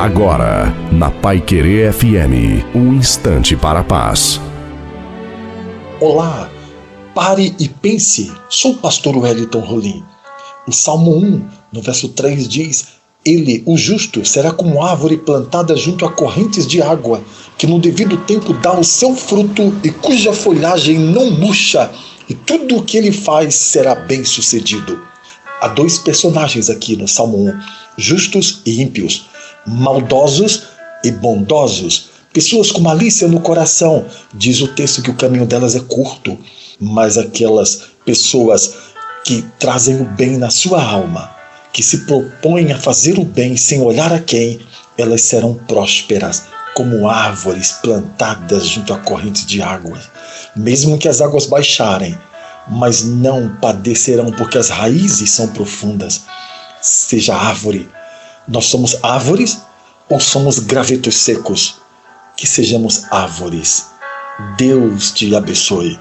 Agora, na Pai Querer FM, um instante para a paz. Olá, pare e pense. Sou o pastor Wellington Rolim. O Salmo 1, no verso 3 diz: Ele, o justo, será como árvore plantada junto a correntes de água, que no devido tempo dá o seu fruto e cuja folhagem não murcha, e tudo o que ele faz será bem sucedido. Há dois personagens aqui no Salmo 1: justos e ímpios maldosos e bondosos, pessoas com malícia no coração. Diz o texto que o caminho delas é curto, mas aquelas pessoas que trazem o bem na sua alma, que se propõem a fazer o bem sem olhar a quem, elas serão prósperas, como árvores plantadas junto a correntes de água. Mesmo que as águas baixarem, mas não padecerão, porque as raízes são profundas. Seja árvore nós somos árvores ou somos gravetos secos? Que sejamos árvores. Deus te abençoe.